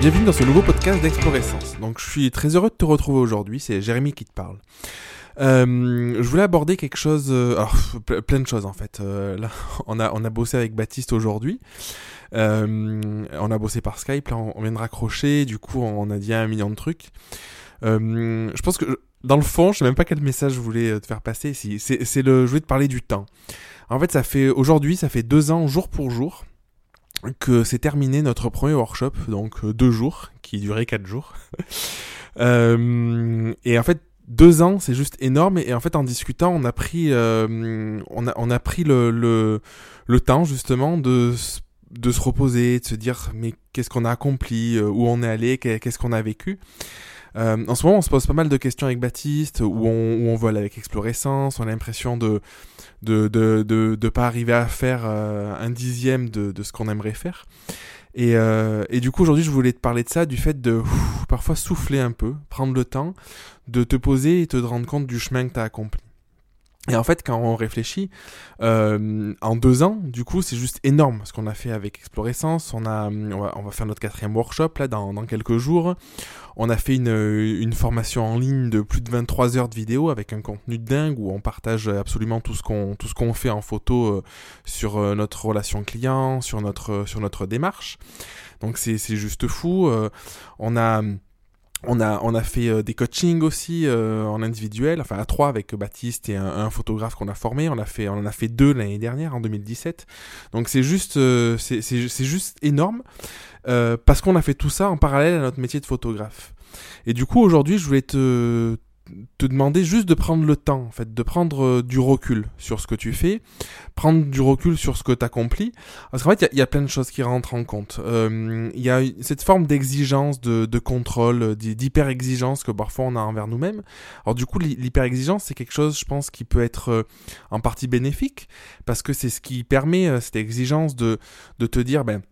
Bienvenue dans ce nouveau podcast d'Explorescence. Donc je suis très heureux de te retrouver aujourd'hui, c'est Jérémy qui te parle. Euh, je voulais aborder quelque chose, euh, alors plein de choses en fait. Euh, là, on a on a bossé avec Baptiste aujourd'hui. On a bossé par Skype, là on, vient de raccrocher, du coup on a dit un million de trucs. Je pense que dans le fond, je sais même pas quel message je voulais te faire passer. Si c'est le, je voulais te parler du temps. En fait, ça fait aujourd'hui, ça fait deux ans jour pour jour que c'est terminé notre premier workshop, donc euh, deux jours, qui durait quatre jours. euh, et en fait, deux ans, c'est juste énorme. Et en fait, en discutant, on a pris, euh, on a, on a pris le, le, le temps justement de de se reposer, de se dire mais qu'est-ce qu'on a accompli, euh, où on est allé, qu'est-ce qu'on a vécu. Euh, en ce moment, on se pose pas mal de questions avec Baptiste, où on, vole avec Explorescence, on a l'impression de de, pas arriver à faire euh, un dixième de, de ce qu'on aimerait faire. Et, euh, et du coup, aujourd'hui, je voulais te parler de ça, du fait de parfois souffler un peu, prendre le temps de te poser et te rendre compte du chemin que tu as accompli. Et en fait, quand on réfléchit, euh, en deux ans, du coup, c'est juste énorme ce qu'on a fait avec Explorescence. On a, on va, on va faire notre quatrième workshop là dans, dans, quelques jours. On a fait une, une formation en ligne de plus de 23 heures de vidéo avec un contenu dingue où on partage absolument tout ce qu'on tout ce qu'on fait en photo euh, sur euh, notre relation client, sur notre sur notre démarche. Donc c'est juste fou. Euh, on a on a, on a fait euh, des coachings aussi euh, en individuel, enfin à trois avec Baptiste et un, photographe qu'on a formé. On a fait, on en a fait deux l'année dernière en 2017. Donc c'est juste, euh, c'est juste énorme euh, parce qu'on a fait tout ça en parallèle à notre métier de photographe. Et du coup aujourd'hui, je voulais te, te demander juste de prendre le temps, en fait, de prendre euh, du recul sur ce que tu fais, prendre du recul sur ce que tu accomplis. Parce qu'en fait, il y, a plein de choses qui rentrent en compte. Il euh, y a cette forme d'exigence, de, contrôle, d'hyper-exigence que parfois on a envers nous-mêmes. Alors du coup, l'hyper-exigence, c'est quelque chose, je pense, qui peut être euh, en partie bénéfique, parce que c'est ce qui permet, euh, cette exigence, de, de te dire, ben,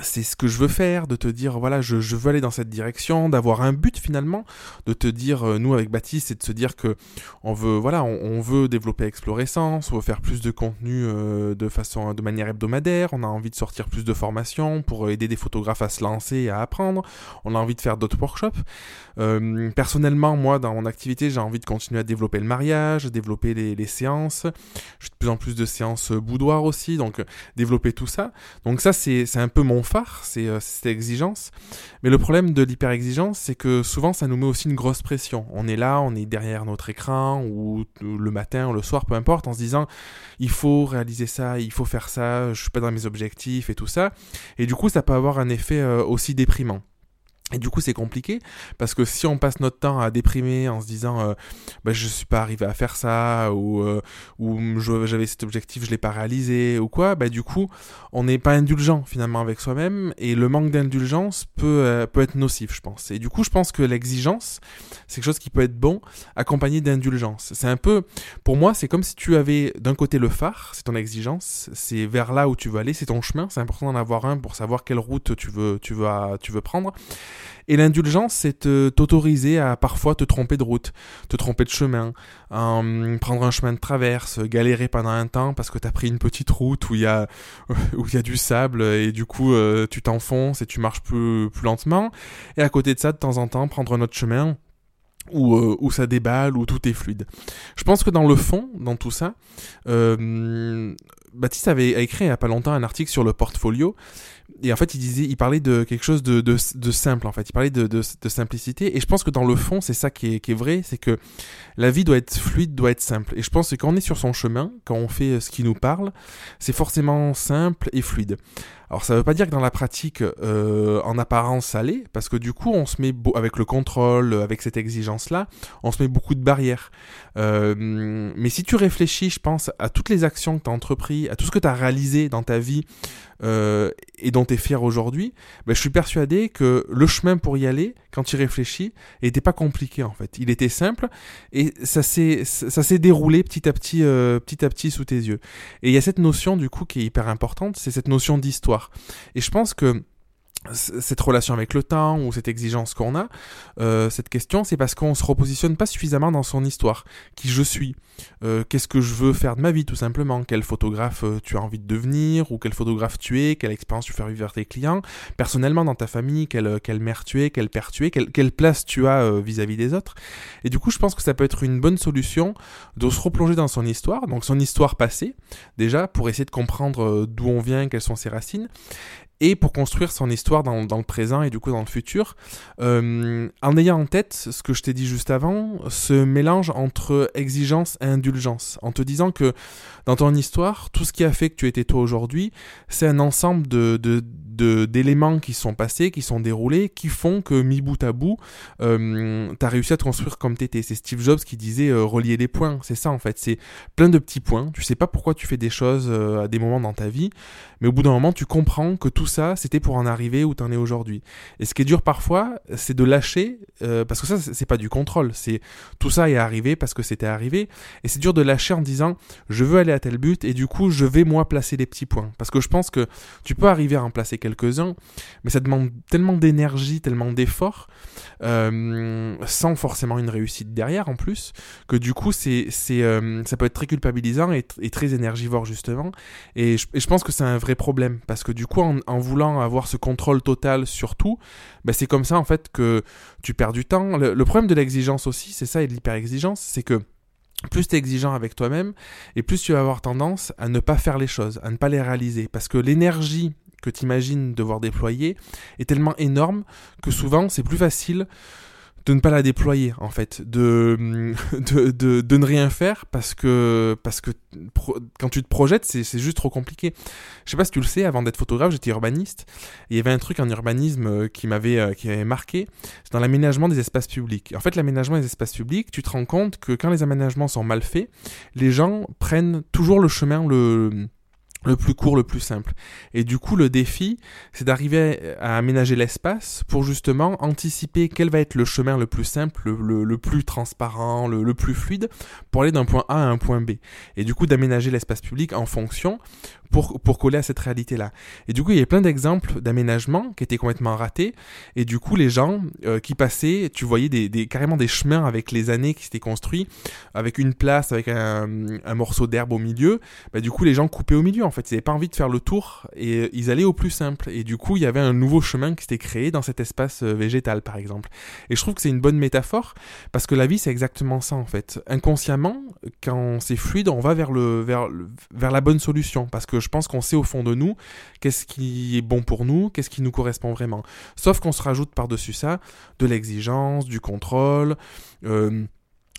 c'est ce que je veux faire, de te dire voilà je, veux aller dans cette direction, d'avoir un but finalement, de te dire euh, nous avec Baptiste c'est de se dire que on veut voilà on, veut développer Explorescence, on veut faire plus de contenu euh, de façon de manière hebdomadaire, on a envie de sortir plus de formations pour aider des photographes à se lancer et à apprendre, on a envie de faire d'autres workshops. Euh, personnellement moi dans mon activité j'ai envie de continuer à développer le mariage, développer les, les séances, je fais de plus en plus de séances boudoir aussi donc développer tout ça. Donc ça c'est un peu mon phare, c'est euh, cette exigence. Mais le problème de l'hyper-exigence, c'est que souvent ça nous met aussi une grosse pression. On est là, on est derrière notre écran, ou le matin, ou le soir, peu importe, en se disant il faut réaliser ça, il faut faire ça, je suis pas dans mes objectifs et tout ça. Et du coup, ça peut avoir un effet euh, aussi déprimant. Et du coup, c'est compliqué parce que si on passe notre temps à déprimer en se disant euh, bah, je suis pas arrivé à faire ça ou euh, ou j'avais cet objectif, je l'ai pas réalisé ou quoi, bah du coup, on n'est pas indulgent finalement avec soi-même et le manque d'indulgence peut euh, peut être nocif, je pense. Et du coup, je pense que l'exigence, c'est quelque chose qui peut être bon accompagné d'indulgence. C'est un peu pour moi, c'est comme si tu avais d'un côté le phare, c'est ton exigence, c'est vers là où tu veux aller, c'est ton chemin, c'est important d'en avoir un pour savoir quelle route tu veux tu veux tu veux prendre. Et l'indulgence, c'est t'autoriser à parfois te tromper de route, te tromper de chemin, euh, prendre un chemin de traverse, galérer pendant un temps parce que t'as pris une petite route où il y a y a du sable et du coup euh, tu t'enfonces et tu marches plus plus lentement. Et à côté de ça, de temps en temps, prendre un autre chemin où, euh, où ça déballe, où tout est fluide. Je pense que dans le fond, dans tout ça, Baptiste avait écrit il n'y a pas longtemps un article sur le portfolio et en fait il disait il parlait de quelque chose de, simple en fait. Il parlait de, simplicité. Et je pense que dans le fond c'est ça qui est, qui est vrai c'est que la vie doit être fluide doit être simple. Et je pense que quand on est sur son chemin quand on fait ce qui nous parle c'est forcément simple et fluide alors ça veut pas dire que dans la pratique, euh, en apparence, ça l'est, parce que du coup, on se met avec le contrôle, avec cette exigence-là, on se met beaucoup de barrières. Euh, mais si tu réfléchis, je pense, à toutes les actions que tu as entreprises, à tout ce que tu as réalisé dans ta vie euh, et dont tu es fier aujourd'hui, ben, je suis persuadé que le chemin pour y aller, quand tu réfléchis, n'était pas compliqué en fait. Il était simple et ça s'est déroulé petit à petit, petit à petit sous tes yeux. Et il y a cette notion du coup qui est hyper importante, c'est cette notion d'histoire. Et je pense que cette relation avec le temps ou cette exigence qu'on a, euh, cette question, c'est parce qu'on se repositionne pas suffisamment dans son histoire. Qui je suis euh, Qu'est-ce que je veux faire de ma vie, tout simplement. Quel photographe euh, tu as envie de devenir Ou quel photographe tu es Quelle expérience tu fais vivre tes clients. Personnellement, dans ta famille, quelle, quelle mère tu es Quel père tu es quelle, quelle place tu as vis-à-vis des autres. Et du coup, je pense que ça peut être une bonne solution de se replonger dans son histoire, donc son histoire passée, déjà, pour essayer de comprendre d'où on vient, quelles sont ses racines, et pour construire son histoire dans, le présent et du coup dans le futur, euh, en ayant en tête ce que je t'ai dit juste avant, ce mélange entre exigence et indulgence, en te disant que dans ton histoire, tout ce qui a fait que tu étais toi aujourd'hui, c'est un ensemble de, d'éléments qui sont passés, qui sont déroulés, qui font que mi bout à bout, euh, tu as réussi à te construire comme t'étais. C'est Steve Jobs qui disait euh, relier les points. C'est ça en fait. C'est plein de petits points. Tu sais pas pourquoi tu fais des choses euh, à des moments dans ta vie, mais au bout d'un moment, tu comprends que tout ça, c'était pour en arriver où tu en es aujourd'hui. Et ce qui est dur parfois, c'est de lâcher, euh, parce que ça, c'est pas du contrôle. C'est tout ça est arrivé parce que c'était arrivé. Et c'est dur de lâcher en disant, je veux aller à tel but, et du coup, je vais moi placer les petits points. Parce que je pense que tu peux arriver à en placer quelques-uns, mais ça demande tellement d'énergie, tellement d'efforts, euh, sans forcément une réussite derrière en plus, que du coup, c'est, c'est, euh, ça peut être très culpabilisant et, très énergivore justement. Et je, je pense que c'est un vrai problème, parce que du coup, en, en voulant avoir ce contrôle total sur tout, ben c'est comme ça en fait que tu perds du temps. Le, le problème de l'exigence aussi, c'est ça et de l'hyper-exigence, c'est que plus tu es exigeant avec toi-même, et plus tu vas avoir tendance à ne pas faire les choses, à ne pas les réaliser. Parce que l'énergie que tu imagines devoir déployer est tellement énorme que souvent c'est plus facile de ne pas la déployer en fait, de, de, de, ne rien faire parce que, parce que quand tu te projettes, c'est juste trop compliqué. Je sais pas si tu le sais, avant d'être photographe, j'étais urbaniste. Et il y avait un truc en urbanisme euh, qui m'avait euh, qui m'avait marqué, c'est dans l'aménagement des espaces publics. En fait, l'aménagement des espaces publics, tu te rends compte que quand les aménagements sont mal faits, les gens prennent toujours le chemin le le plus court, le plus simple. Et du coup, le défi, c'est d'arriver à aménager l'espace pour justement anticiper quel va être le chemin le plus simple, le, plus transparent, le, le, plus fluide, pour aller d'un point A à un point B. Et du coup, d'aménager l'espace public en fonction pour, coller à cette réalité-là. Et du coup, il y a plein d'exemples d'aménagement qui étaient complètement ratés. Et du coup, les gens euh, qui passaient, tu voyais des, carrément des chemins avec les années qui s'étaient construits, avec une place, avec un, un morceau d'herbe au milieu. Bah, du coup, les gens coupaient au milieu. En fait, ils n'avaient pas envie de faire le tour et ils allaient au plus simple. Et du coup, il y avait un nouveau chemin qui s'était créé dans cet espace euh, végétal, par exemple. Et je trouve que c'est une bonne métaphore parce que la vie, c'est exactement ça, en fait. Inconsciemment, quand c'est fluide, on va vers le, vers, vers la bonne solution parce que je pense qu'on sait au fond de nous qu'est-ce qui est bon pour nous, qu'est-ce qui nous correspond vraiment. Sauf qu'on se rajoute par-dessus ça de l'exigence, du contrôle. Euh,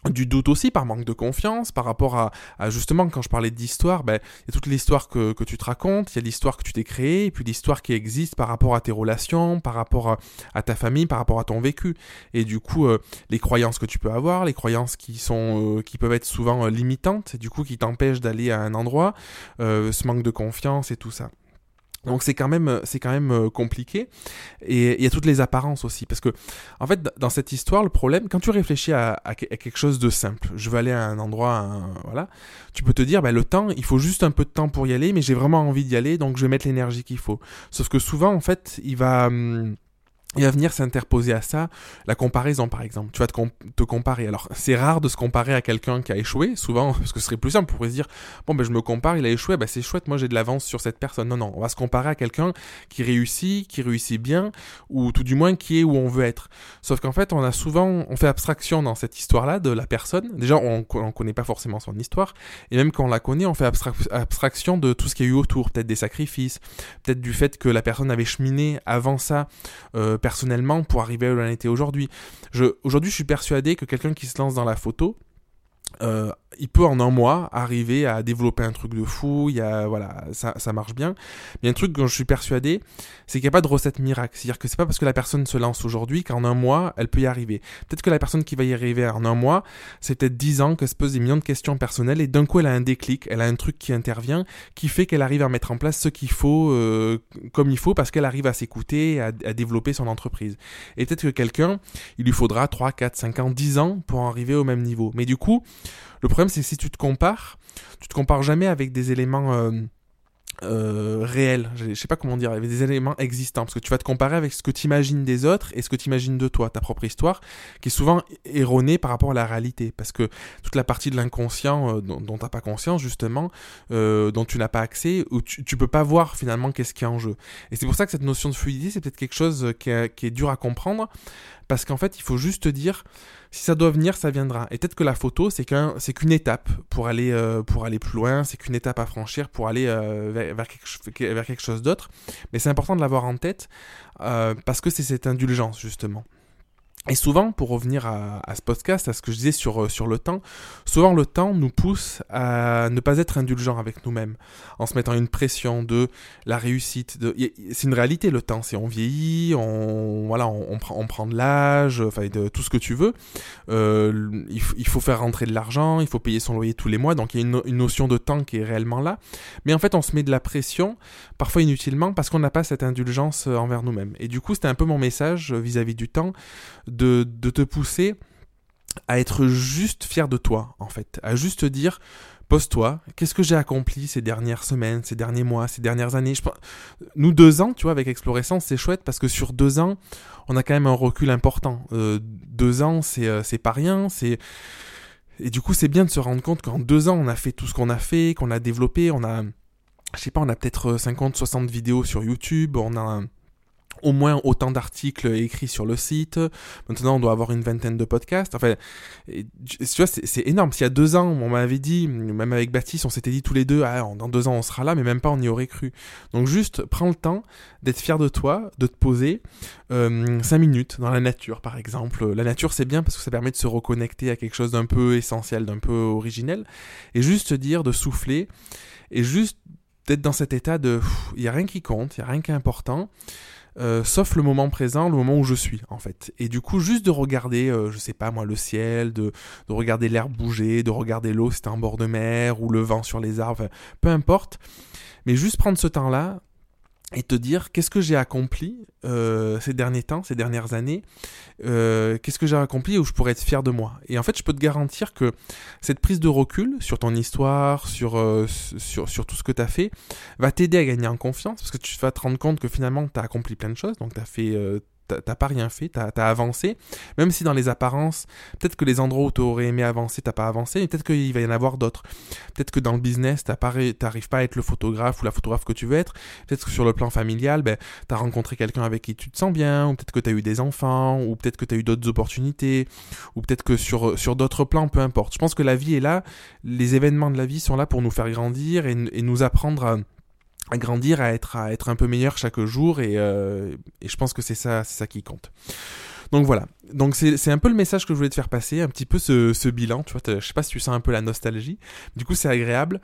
du doute aussi par manque de confiance par rapport à, justement quand je parlais d'histoire ben il y a toute l'histoire que, que tu te racontes il y a l'histoire que tu t'es créée et puis l'histoire qui existe par rapport à tes relations par rapport à, ta famille par rapport à ton vécu. Et du coup euh, les croyances que tu peux avoir les croyances qui sont euh, qui peuvent être souvent euh, limitantes du coup qui t'empêchent d'aller à un endroit ce manque de confiance et tout ça donc c'est quand même c'est quand même euh, compliqué. Et il y a toutes les apparences aussi parce que en fait dans cette histoire le problème quand tu réfléchis à, à, quelque chose de simple je veux aller à un endroit voilà tu peux te dire bah, le temps il faut juste un peu de temps pour y aller mais j'ai vraiment envie d'y aller donc je vais mettre l'énergie qu'il faut. Sauf que souvent en fait il va hum, il va venir s'interposer à ça la comparaison par exemple. Tu vas te, comparer. Alors c'est rare de se comparer à quelqu'un qui a échoué, souvent parce que ce serait plus simple pour se dire bon ben je me compare, il a échoué, ben c'est chouette, moi j'ai de l'avance sur cette personne. Non non, on va se comparer à quelqu'un qui réussit, qui réussit bien ou tout du moins qui est où on veut être. Sauf qu'en fait on a souvent on fait abstraction dans cette histoire-là de la personne. Déjà on, on connaît pas forcément son histoire et même quand on la connaît on fait abstraction de tout ce qu'il y a eu autour, peut-être des sacrifices, peut-être du fait que la personne avait cheminé avant ça. Euh, personnellement pour arriver où l'on était aujourd'hui. Aujourd'hui, je suis persuadé que quelqu'un qui se lance dans la photo, euh, il peut en un mois arriver à développer un truc de fou, il y a, voilà, ça, ça marche bien. Mais un truc dont je suis persuadé, c'est qu'il n'y a pas de recette miracle. C'est-à-dire que c'est pas parce que la personne se lance aujourd'hui qu'en un mois, elle peut y arriver. Peut-être que la personne qui va y arriver en un mois, c'est peut-être dix ans qu'elle se pose des millions de questions personnelles et d'un coup, elle a un déclic, elle a un truc qui intervient, qui fait qu'elle arrive à mettre en place ce qu'il faut, euh, comme il faut, parce qu'elle arrive à s'écouter, à, à, développer son entreprise. Et peut-être que quelqu'un, il lui faudra 3, 4, 5 ans, 10 ans pour arriver au même niveau. Mais du coup, le problème, c'est que si tu te compares, tu te compares jamais avec des éléments euh, réels, je sais pas comment dire, avec des éléments existants, parce que tu vas te comparer avec ce que tu imagines des autres et ce que tu imagines de toi, ta propre histoire, qui est souvent erronée par rapport à la réalité, parce que toute la partie de l'inconscient euh, dont, tu n'as pas conscience, justement, euh, dont tu n'as pas accès, ou tu, tu peux pas voir finalement qu'est-ce qui est en jeu. Et c'est pour ça que cette notion de fluidité, c'est peut-être quelque chose qui, est dur à comprendre, parce qu'en fait, il faut juste dire, si ça doit venir, ça viendra. Et peut-être que la photo, c'est qu'un, c'est qu'une étape pour aller, pour aller plus loin, c'est qu'une étape à franchir pour aller vers, vers, quelque, chose d'autre. Mais c'est important de l'avoir en tête euh, parce que c'est cette indulgence, justement. Et souvent, pour revenir à, à, ce podcast, à ce que je disais sur, euh, sur le temps, souvent le temps nous pousse à ne pas être indulgent avec nous-mêmes, en se mettant une pression de la réussite. C'est une réalité le temps, c'est on vieillit, on, voilà, on, prend, on prend de l'âge, enfin de tout ce que tu veux. Euh, il, faut faire rentrer de l'argent, il faut payer son loyer tous les mois, donc il y a une, notion de temps qui est réellement là. Mais en fait, on se met de la pression, parfois inutilement, parce qu'on n'a pas cette indulgence euh, envers nous-mêmes. Et du coup, c'était un peu mon message vis-à-vis -vis du temps de, te pousser à être juste fier de toi, en fait. À juste te dire, pose-toi, qu'est-ce que j'ai accompli ces dernières semaines, ces derniers mois, ces dernières années? Je... Nous, deux ans, tu vois, avec Explorescence, c'est chouette parce que sur deux ans, on a quand même un recul important. Euh, deux ans, c'est euh, pas rien, c'est... Et du coup, c'est bien de se rendre compte qu'en deux ans, on a fait tout ce qu'on a fait, qu'on a développé, on a... Je sais pas, on a peut-être 50, 60 vidéos sur YouTube, on a au moins autant d'articles écrits sur le site. Maintenant, on doit avoir une vingtaine de podcasts. Enfin, tu vois, c'est énorme. S'il y a deux ans, on m'avait dit, même avec Baptiste, on s'était dit tous les deux, ah, dans deux ans, on sera là, mais même pas, on y aurait cru. Donc, juste, prends le temps d'être fier de toi, de te poser euh, cinq minutes dans la nature, par exemple. La nature, c'est bien parce que ça permet de se reconnecter à quelque chose d'un peu essentiel, d'un peu originel. Et juste te dire de souffler et juste d'être dans cet état de, il y a rien qui compte, il y a rien qui est important. Euh, sauf le moment présent, le moment où je suis en fait. Et du coup, juste de regarder, euh, je sais pas moi, le ciel, de, de regarder l'air bouger, de regarder l'eau si t'es en bord de mer, ou le vent sur les arbres, peu importe. Mais juste prendre ce temps-là, et te dire qu'est-ce que j'ai accompli euh, ces derniers temps, ces dernières années, euh, qu'est-ce que j'ai accompli où je pourrais être fier de moi. Et en fait, je peux te garantir que cette prise de recul sur ton histoire, sur, euh, sur, tout ce que tu as fait, va t'aider à gagner en confiance, parce que tu vas te rendre compte que finalement, tu as accompli plein de choses, donc tu as fait t'as pas rien fait, t'as as avancé, même si dans les apparences, peut-être que les endroits où t'aurais aimé avancer, t'as pas avancé, mais peut-être qu'il va y en avoir d'autres. Peut-être que dans le business, t'arrives pas à être le photographe ou la photographe que tu veux être. Peut-être que sur le plan familial, ben, t'as rencontré quelqu'un avec qui tu te sens bien, ou peut-être que t'as eu des enfants, ou peut-être que t'as eu d'autres opportunités, ou peut-être que sur, sur d'autres plans, peu importe. Je pense que la vie est là, les événements de la vie sont là pour nous faire grandir et, et nous apprendre à à grandir, à être, à être un peu meilleur chaque jour et, euh, je pense que c'est ça, ça qui compte. Donc voilà. Donc c'est un peu le message que je voulais te faire passer, un petit peu ce, ce bilan. Tu vois, je sais pas si tu sens un peu la nostalgie. Du coup, c'est agréable.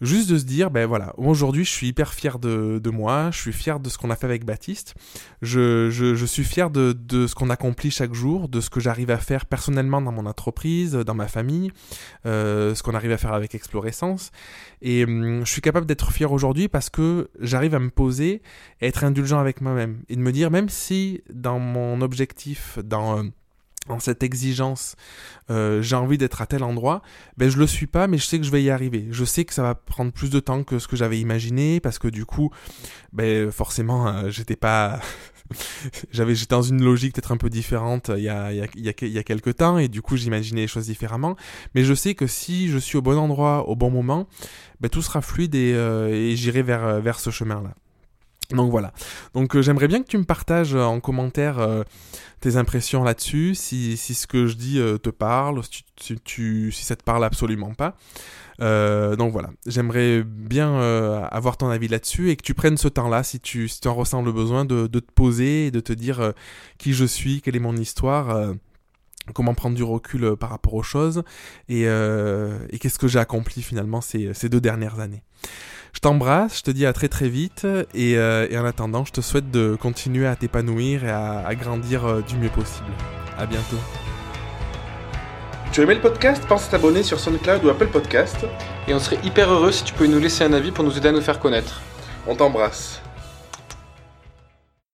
Juste de se dire, ben voilà, aujourd'hui je suis hyper fier de, de, moi, je suis fier de ce qu'on a fait avec Baptiste, je, je, suis fier de, de ce qu'on accomplit chaque jour, de ce que j'arrive à faire personnellement dans mon entreprise, dans ma famille, euh, ce qu'on arrive à faire avec Explorescence. Et hum, je suis capable d'être fier aujourd'hui parce que j'arrive à me poser et être indulgent avec moi-même. Et de me dire, même si dans mon objectif, dans... Euh, en cette exigence, euh, j'ai envie d'être à tel endroit, ben je le suis pas, mais je sais que je vais y arriver. Je sais que ça va prendre plus de temps que ce que j'avais imaginé, parce que du coup, ben forcément, euh, j'étais pas, j'avais, j'étais dans une logique peut-être un peu différente il y a, il y a, il y a, il y a quelques temps, et du coup, j'imaginais les choses différemment. Mais je sais que si je suis au bon endroit, au bon moment, ben tout sera fluide et, euh, et j'irai vers, vers ce chemin-là. Donc voilà. Donc euh, j'aimerais bien que tu me partages en commentaire euh, tes impressions là-dessus, si, ce que je dis euh, te parle, si, ça te parle absolument pas. Euh, donc voilà, j'aimerais bien avoir ton avis là-dessus et que tu prennes ce temps-là si tu, si en ressens le besoin de, te poser et de te dire qui je suis, quelle est mon histoire comment prendre du recul par rapport aux choses et, qu'est-ce que j'ai accompli finalement ces deux dernières années. Je t'embrasse, je te dis à très très vite et, euh, et, en attendant, je te souhaite de continuer à t'épanouir et à, à grandir euh, du mieux possible. À bientôt. Tu as aimé le podcast? Pense à t'abonner sur SoundCloud ou Apple Podcast. Et on serait hyper heureux si tu pouvais nous laisser un avis pour nous aider à nous faire connaître. On t'embrasse.